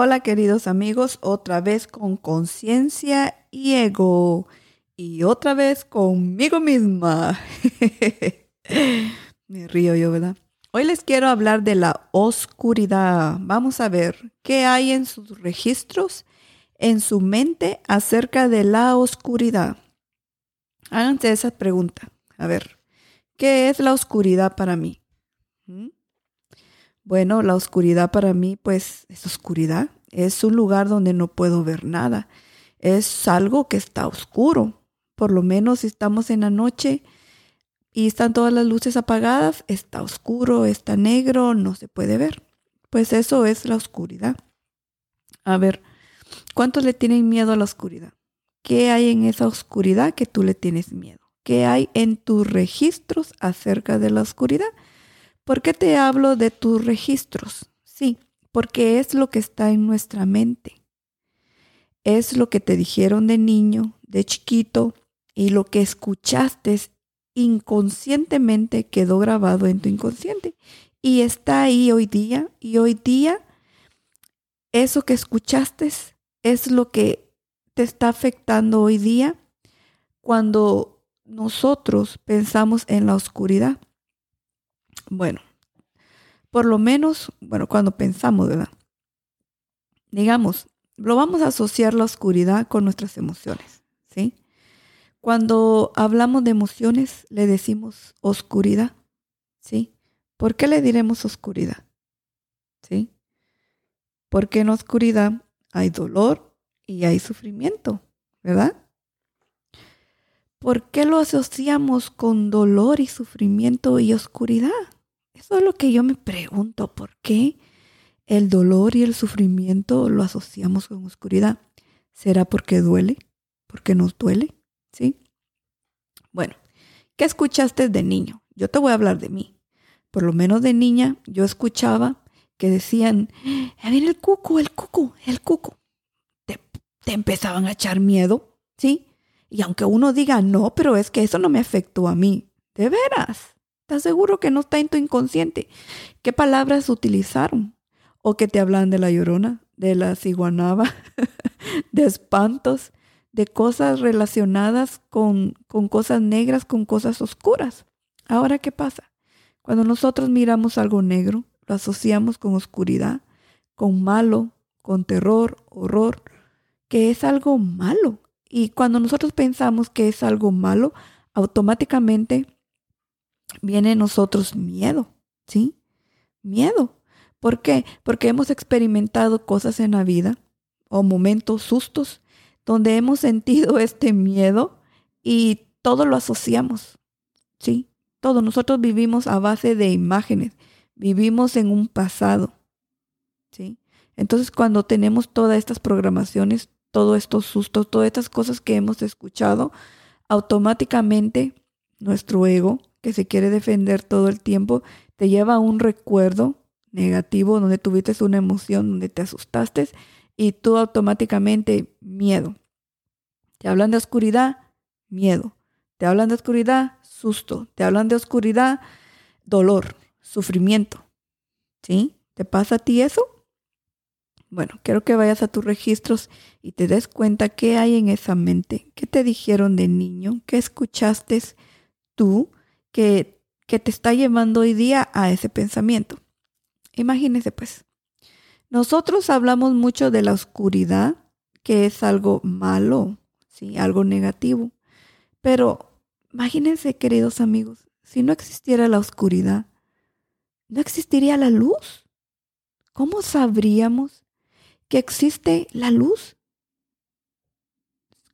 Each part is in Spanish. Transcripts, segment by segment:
Hola queridos amigos, otra vez con conciencia y ego y otra vez conmigo misma. Me río yo, ¿verdad? Hoy les quiero hablar de la oscuridad. Vamos a ver qué hay en sus registros, en su mente acerca de la oscuridad. Háganse esa pregunta. A ver, ¿qué es la oscuridad para mí? ¿Mm? Bueno, la oscuridad para mí, pues, es oscuridad. Es un lugar donde no puedo ver nada. Es algo que está oscuro. Por lo menos si estamos en la noche y están todas las luces apagadas, está oscuro, está negro, no se puede ver. Pues eso es la oscuridad. A ver, ¿cuántos le tienen miedo a la oscuridad? ¿Qué hay en esa oscuridad que tú le tienes miedo? ¿Qué hay en tus registros acerca de la oscuridad? ¿Por qué te hablo de tus registros? Sí, porque es lo que está en nuestra mente. Es lo que te dijeron de niño, de chiquito, y lo que escuchaste inconscientemente quedó grabado en tu inconsciente. Y está ahí hoy día, y hoy día eso que escuchaste es lo que te está afectando hoy día cuando nosotros pensamos en la oscuridad. Bueno, por lo menos, bueno, cuando pensamos, ¿verdad? Digamos, lo vamos a asociar la oscuridad con nuestras emociones, ¿sí? Cuando hablamos de emociones, le decimos oscuridad, ¿sí? ¿Por qué le diremos oscuridad? ¿Sí? Porque en oscuridad hay dolor y hay sufrimiento, ¿verdad? ¿Por qué lo asociamos con dolor y sufrimiento y oscuridad? Eso es lo que yo me pregunto, ¿por qué el dolor y el sufrimiento lo asociamos con oscuridad? ¿Será porque duele? ¿Porque nos duele? ¿Sí? Bueno, ¿qué escuchaste de niño? Yo te voy a hablar de mí. Por lo menos de niña yo escuchaba que decían, ¡Eh, viene el cuco, el cuco, el cuco. Te, te empezaban a echar miedo, ¿sí? Y aunque uno diga, no, pero es que eso no me afectó a mí. De veras. ¿Estás seguro que no está en tu inconsciente? ¿Qué palabras utilizaron? ¿O que te hablan de la llorona, de la ciguanaba, de espantos, de cosas relacionadas con, con cosas negras, con cosas oscuras? Ahora, ¿qué pasa? Cuando nosotros miramos algo negro, lo asociamos con oscuridad, con malo, con terror, horror, que es algo malo. Y cuando nosotros pensamos que es algo malo, automáticamente viene en nosotros miedo, ¿sí? Miedo. ¿Por qué? Porque hemos experimentado cosas en la vida o momentos, sustos, donde hemos sentido este miedo y todo lo asociamos, ¿sí? Todo. Nosotros vivimos a base de imágenes, vivimos en un pasado, ¿sí? Entonces cuando tenemos todas estas programaciones, todos estos sustos, todas estas cosas que hemos escuchado, automáticamente nuestro ego que se quiere defender todo el tiempo, te lleva a un recuerdo negativo donde tuviste una emoción, donde te asustaste y tú automáticamente miedo. Te hablan de oscuridad, miedo. Te hablan de oscuridad, susto. Te hablan de oscuridad, dolor, sufrimiento. ¿Sí? ¿Te pasa a ti eso? Bueno, quiero que vayas a tus registros y te des cuenta qué hay en esa mente, qué te dijeron de niño, qué escuchaste tú que, te está llevando hoy día a ese pensamiento. Imagínese pues, nosotros hablamos mucho de la oscuridad, que es algo malo, ¿sí? algo negativo. Pero imagínense, queridos amigos, si no existiera la oscuridad, no existiría la luz. ¿Cómo sabríamos que existe la luz?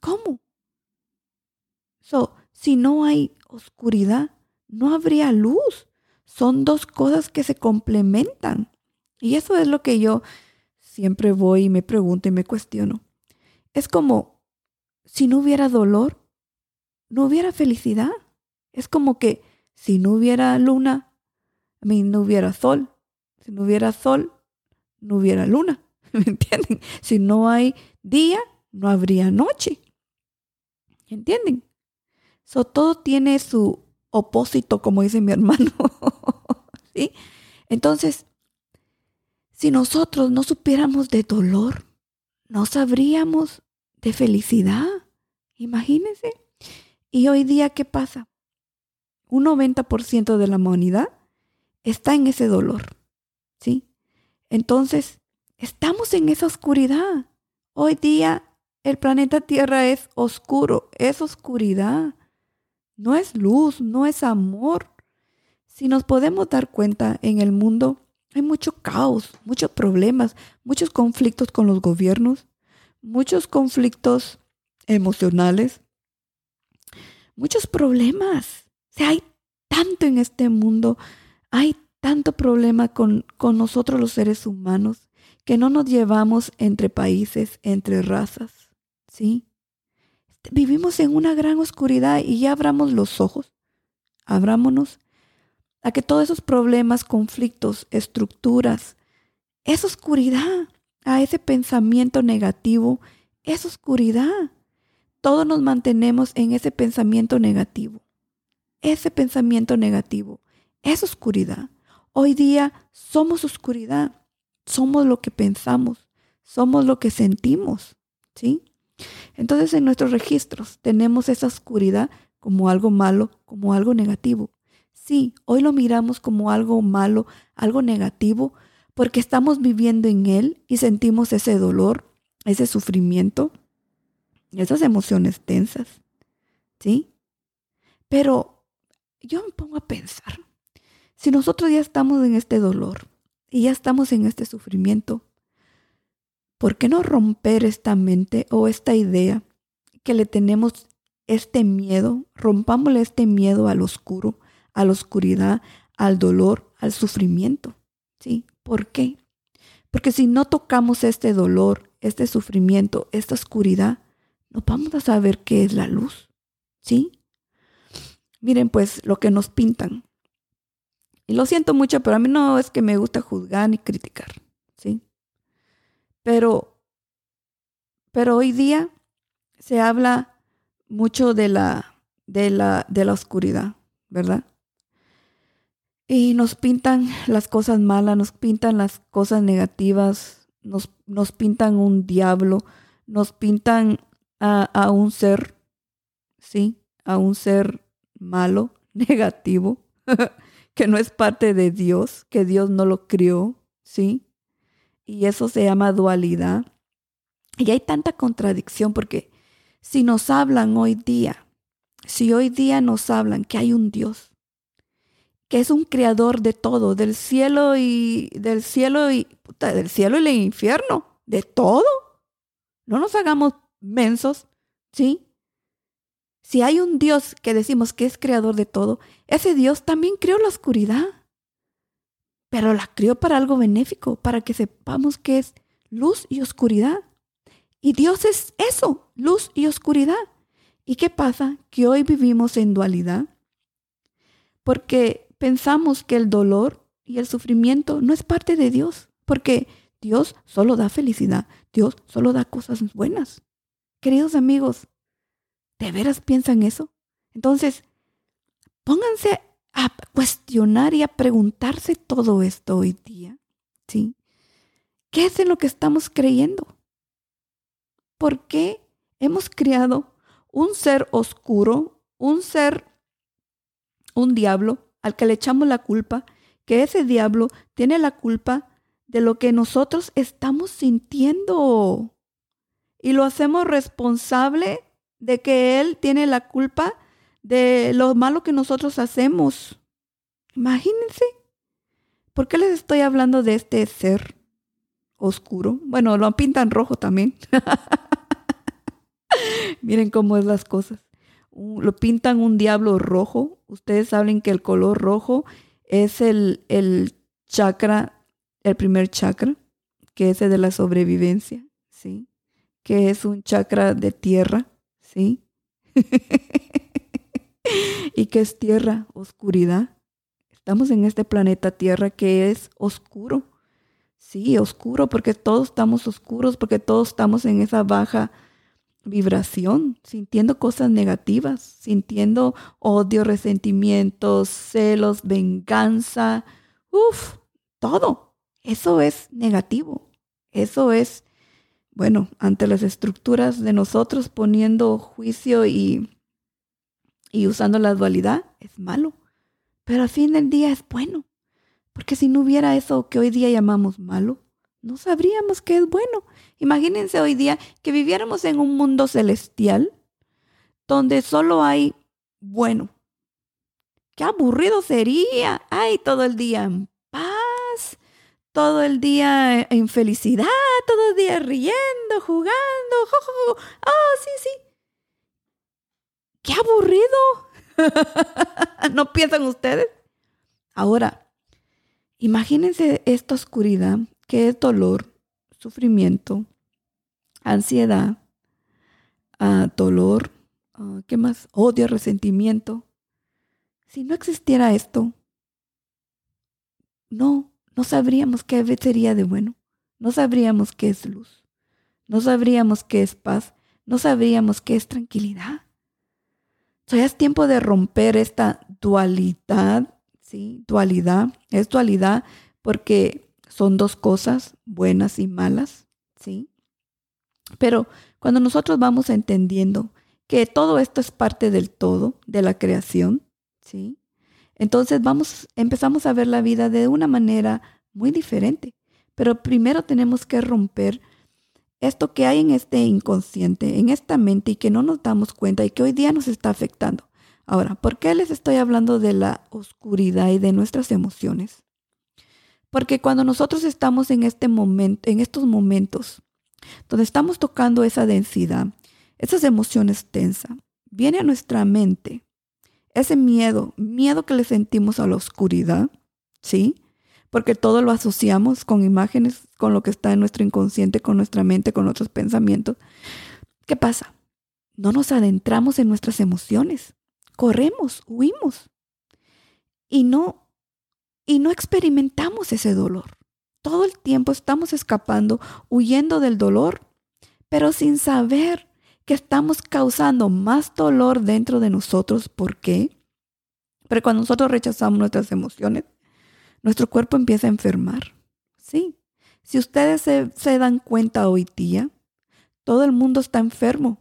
¿Cómo? So, si no hay oscuridad, no habría luz. Son dos cosas que se complementan. Y eso es lo que yo siempre voy y me pregunto y me cuestiono. Es como si no hubiera dolor, no hubiera felicidad. Es como que si no hubiera luna, a mí no hubiera sol. Si no hubiera sol, no hubiera luna. ¿Me entienden? Si no hay día, no habría noche. ¿Entienden? So, todo tiene su como dice mi hermano. ¿Sí? Entonces, Si nosotros no supiéramos de dolor, no sabríamos de felicidad. Imagínense. Y hoy día, ¿qué pasa? Un 90% de la humanidad está en ese dolor. ¿Sí? Entonces, estamos en esa oscuridad. Hoy día el planeta Tierra es oscuro, es oscuridad. No es luz, no es amor. Si nos podemos dar cuenta, en el mundo hay mucho caos, muchos problemas, muchos conflictos con los gobiernos, muchos conflictos emocionales, muchos problemas. O hay tanto en este mundo, hay tanto problema con, con nosotros los seres humanos que no nos llevamos entre países, entre razas, ¿sí? Vivimos en una gran oscuridad y ya abramos los ojos, abrámonos a que todos esos problemas, conflictos, estructuras, esa oscuridad, a ese pensamiento negativo, es oscuridad. Todos nos mantenemos en ese pensamiento negativo. Ese pensamiento negativo es oscuridad. Hoy día somos oscuridad. Somos lo que pensamos. Somos lo que sentimos. ¿Sí? Entonces en nuestros registros tenemos esa oscuridad como algo malo, como algo negativo. Sí, hoy lo miramos como algo malo, algo negativo, porque estamos viviendo en él y sentimos ese dolor, ese sufrimiento, esas emociones tensas. ¿Sí? Pero yo me pongo a pensar, si nosotros ya estamos en este dolor y ya estamos en este sufrimiento, ¿por qué no romper esta mente o esta idea que le tenemos este miedo? Rompámosle este miedo al oscuro, a la oscuridad, al dolor, al sufrimiento. ¿Sí? ¿Por qué? Porque si no tocamos este dolor, este sufrimiento, esta oscuridad, no vamos a saber qué es la luz. ¿Sí? Miren pues lo que nos pintan. Y lo siento mucho, pero a mí no es que me gusta juzgar ni criticar. Pero, pero hoy día se habla mucho de la, de la, de la oscuridad, ¿verdad? Y nos pintan las cosas malas, nos pintan las cosas negativas, nos, nos pintan un diablo, nos pintan a, a un ser, ¿sí? A un ser malo, negativo, que no es parte de Dios, que Dios no lo crió, ¿sí? Y eso se llama dualidad. Y hay tanta contradicción porque si nos hablan hoy día, si hoy día nos hablan que hay un Dios, que es un creador de todo, del cielo y del cielo y del cielo y el infierno, de todo. No nos hagamos mensos, ¿sí? Si hay un Dios que decimos que es creador de todo, ese Dios también creó la oscuridad. Pero la creó para algo benéfico, para que sepamos que es luz y oscuridad. Y Dios es eso, luz y oscuridad. ¿Y qué pasa? Que hoy vivimos en dualidad. Porque pensamos que el dolor y el sufrimiento no es parte de Dios, porque Dios solo da felicidad, Dios solo da cosas buenas. Queridos amigos, ¿de veras piensan eso? Entonces, pónganse a cuestionar y a preguntarse todo esto hoy día, ¿sí? ¿Qué es en lo que estamos creyendo? ¿Por qué hemos creado un ser oscuro, un ser, un diablo, al que le echamos la culpa, que ese diablo tiene la culpa de lo que nosotros estamos sintiendo. Y lo hacemos responsable de que Él tiene la culpa de lo malo que nosotros hacemos. Imagínense. ¿Por qué les estoy hablando de este ser oscuro? Bueno, lo pintan rojo también. Miren cómo es las cosas lo pintan un diablo rojo. Ustedes saben que el color rojo es el, el chakra, el primer chakra, que es el de la sobrevivencia, ¿sí? Que es un chakra de tierra, ¿sí? ¿Y que es tierra? Oscuridad. Estamos en este planeta Tierra que es oscuro. Sí, oscuro, porque todos estamos oscuros, porque todos estamos en esa baja vibración, sintiendo cosas negativas, sintiendo odio, resentimientos, celos, venganza, uff, todo. Eso es negativo. Eso es, bueno, ante las estructuras de nosotros poniendo juicio y, y usando la dualidad, es malo. Pero al fin del día es bueno. Porque si no hubiera eso que hoy día llamamos malo, no sabríamos que es bueno. Imagínense hoy día que viviéramos en un mundo celestial donde solo hay bueno. Qué aburrido sería. Ay, todo el día en paz, todo el día en felicidad, todo el día riendo, jugando. Oh, sí, sí. Qué aburrido. ¿No piensan ustedes? Ahora, imagínense esta oscuridad que es dolor, sufrimiento, ansiedad, uh, dolor, uh, ¿qué más? Odio, resentimiento. Si no existiera esto, no, no sabríamos qué sería de bueno, no sabríamos qué es luz, no sabríamos qué es paz, no sabríamos qué es tranquilidad. O es tiempo de romper esta dualidad, ¿sí? Dualidad, es dualidad porque son dos cosas, buenas y malas, ¿sí? Pero cuando nosotros vamos entendiendo que todo esto es parte del todo, de la creación, ¿sí? Entonces vamos, empezamos a ver la vida de una manera muy diferente. Pero primero tenemos que romper esto que hay en este inconsciente, en esta mente y que no nos damos cuenta y que hoy día nos está afectando. Ahora, ¿por qué les estoy hablando de la oscuridad y de nuestras emociones? Porque cuando nosotros estamos en este momento, en estos momentos, donde estamos tocando esa densidad, esas emociones tensas, viene a nuestra mente ese miedo, miedo que le sentimos a la oscuridad, ¿sí? Porque todo lo asociamos con imágenes, con lo que está en nuestro inconsciente, con nuestra mente, con nuestros pensamientos. ¿Qué pasa? No nos adentramos en nuestras emociones, corremos, huimos y no y no experimentamos ese dolor. Todo el tiempo estamos escapando, huyendo del dolor, pero sin saber que estamos causando más dolor dentro de nosotros. ¿Por qué? Pero cuando nosotros rechazamos nuestras emociones, nuestro cuerpo empieza a enfermar. Sí. Si ustedes se, dan cuenta hoy día, todo el mundo está enfermo.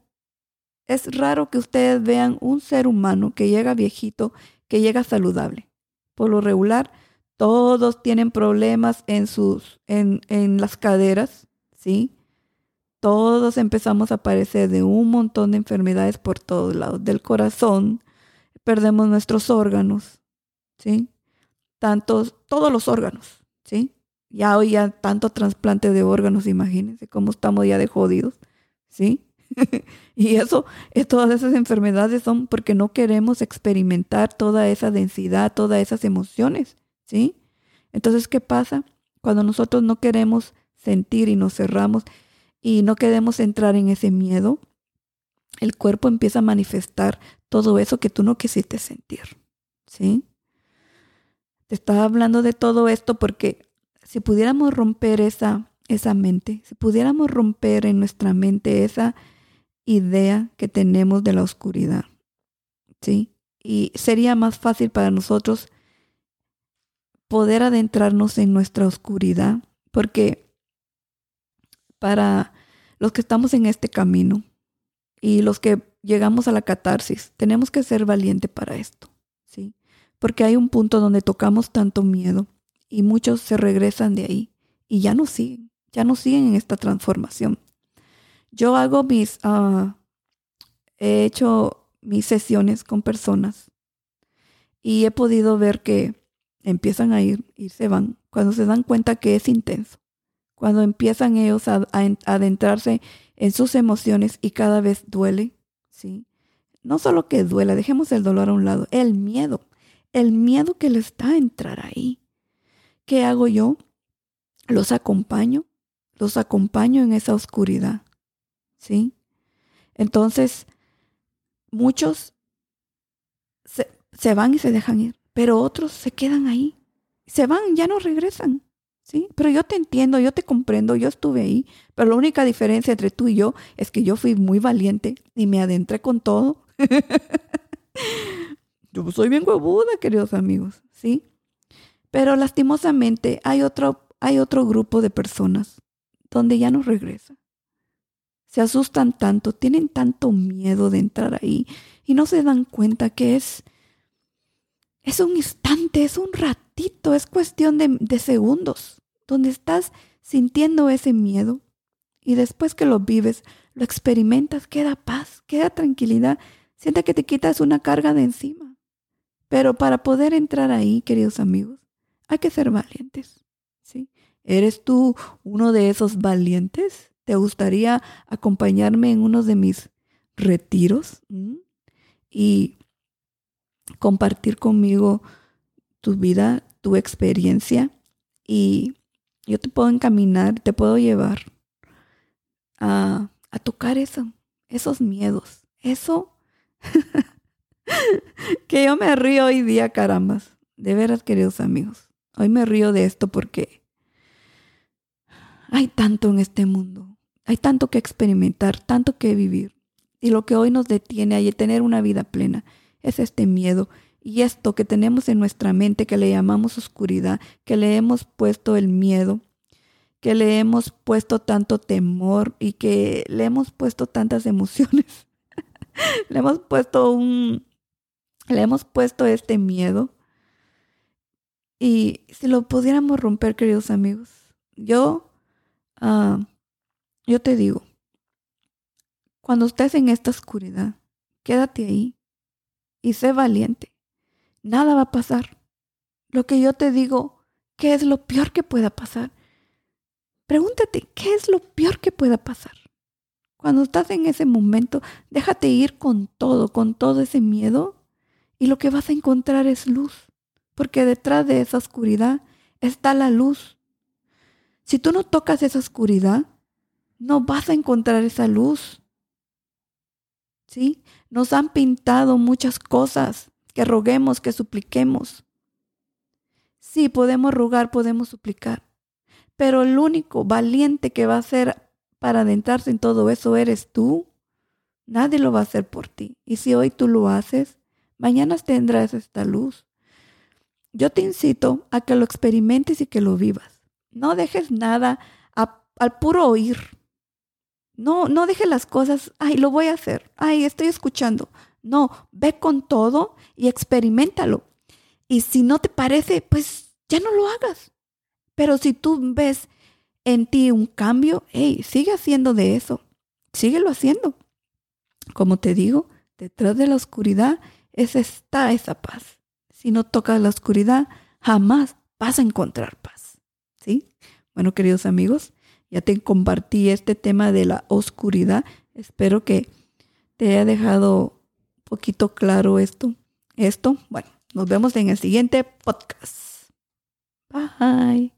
Es raro que ustedes vean un ser humano que llega viejito, que llega saludable. Por lo regular, todos tienen problemas en, sus, en, en las caderas, ¿sí? Todos empezamos a padecer de un montón de enfermedades por todos lados, del corazón, perdemos nuestros órganos, ¿sí? Tantos, todos los órganos, ¿sí? Ya hoy ya tanto trasplante de órganos, imagínense cómo estamos ya de jodidos, ¿sí? y eso, todas esas enfermedades son porque no queremos experimentar toda esa densidad, todas esas emociones. ¿sí? Entonces, ¿qué pasa? Cuando nosotros no queremos sentir y nos cerramos y no queremos entrar en ese miedo, el cuerpo empieza a manifestar todo eso que tú no quisiste sentir, ¿sí? Estaba hablando de todo esto porque si pudiéramos romper esa, esa mente, si pudiéramos romper en nuestra mente esa idea que tenemos de la oscuridad, ¿sí? Y sería más fácil para nosotros poder adentrarnos en nuestra oscuridad, porque para los que estamos en este camino y los que llegamos a la catarsis, tenemos que ser valientes para esto, ¿sí? Porque hay un punto donde tocamos tanto miedo y muchos se regresan de ahí y ya no siguen, ya no siguen en esta transformación. Yo hago mis, uh, he hecho mis sesiones con personas y he podido ver que empiezan a ir y se van, cuando se dan cuenta que es intenso, cuando empiezan ellos a, adentrarse en sus emociones y cada vez duele, ¿sí? No solo que duela, dejemos el dolor a un lado, el miedo, el miedo que les da entrar ahí. ¿Qué hago yo? Los acompaño, los acompaño en esa oscuridad, ¿sí? Entonces, muchos se van y se dejan ir pero otros se quedan ahí. Se van, ya no regresan. ¿Sí? Pero yo te entiendo, yo te comprendo, yo estuve ahí, pero la única diferencia entre tú y yo es que yo fui muy valiente y me adentré con todo. yo soy bien huevuda, queridos amigos, ¿sí? Pero lastimosamente hay otro, hay otro grupo de personas donde ya no regresa. Se asustan tanto, tienen tanto miedo de entrar ahí y no se dan cuenta que es, es un instante, es un ratito, es cuestión de, de segundos, donde estás sintiendo ese miedo y después que lo vives, lo experimentas, queda paz, queda tranquilidad, siente que te quitas una carga de encima. Pero para poder entrar ahí, queridos amigos, hay que ser valientes. ¿sí? ¿Eres tú uno de esos valientes? ¿Te gustaría acompañarme en uno de mis retiros? ¿Mm? Y compartir conmigo tu vida, tu experiencia y yo te puedo encaminar, te puedo llevar a, tocar eso, esos miedos, eso que yo me río hoy día, carambas, de veras, queridos amigos. Hoy me río de esto porque hay tanto en este mundo, hay tanto que experimentar, tanto que vivir. Y lo que hoy nos detiene a tener una vida plena es este miedo y esto que tenemos en nuestra mente que le llamamos oscuridad, que le hemos puesto el miedo, que le hemos puesto tanto temor y que le hemos puesto tantas emociones. le hemos puesto un, le hemos puesto este miedo. Y si lo pudiéramos romper, queridos amigos, yo, ah, yo te digo, cuando estés en esta oscuridad, quédate ahí y sé valiente nada va a pasar. Lo que yo te digo, ¿qué es lo peor que pueda pasar? Pregúntate, ¿qué es lo peor que pueda pasar? Cuando estás en ese momento, déjate ir con todo, con todo ese miedo y lo que vas a encontrar es luz, porque detrás de esa oscuridad está la luz. Si tú no tocas esa oscuridad, no vas a encontrar esa luz. ¿Sí? Nos han pintado muchas cosas que roguemos, que supliquemos. Sí, podemos rogar, podemos suplicar, pero el único valiente que va a ser para adentrarse en todo eso eres tú. Nadie lo va a hacer por ti. Y si hoy tú lo haces, mañana tendrás esta luz. Yo te incito a que lo experimentes y que lo vivas. No dejes nada al puro oír. No, no dejes las cosas, ay, lo voy a hacer, ay, estoy escuchando. No, ve con todo y experimentalo. Y si no te parece, pues ya no lo hagas. Pero si tú ves en ti un cambio, hey, sigue haciendo de eso. Síguelo haciendo. Como te digo, detrás de la oscuridad es está esa paz. Si no tocas la oscuridad, jamás vas a encontrar paz. ¿Sí? Bueno, queridos amigos, ya te compartí este tema de la oscuridad. Espero que te haya dejado poquito claro esto. Esto, bueno, nos vemos en el siguiente podcast. Bye.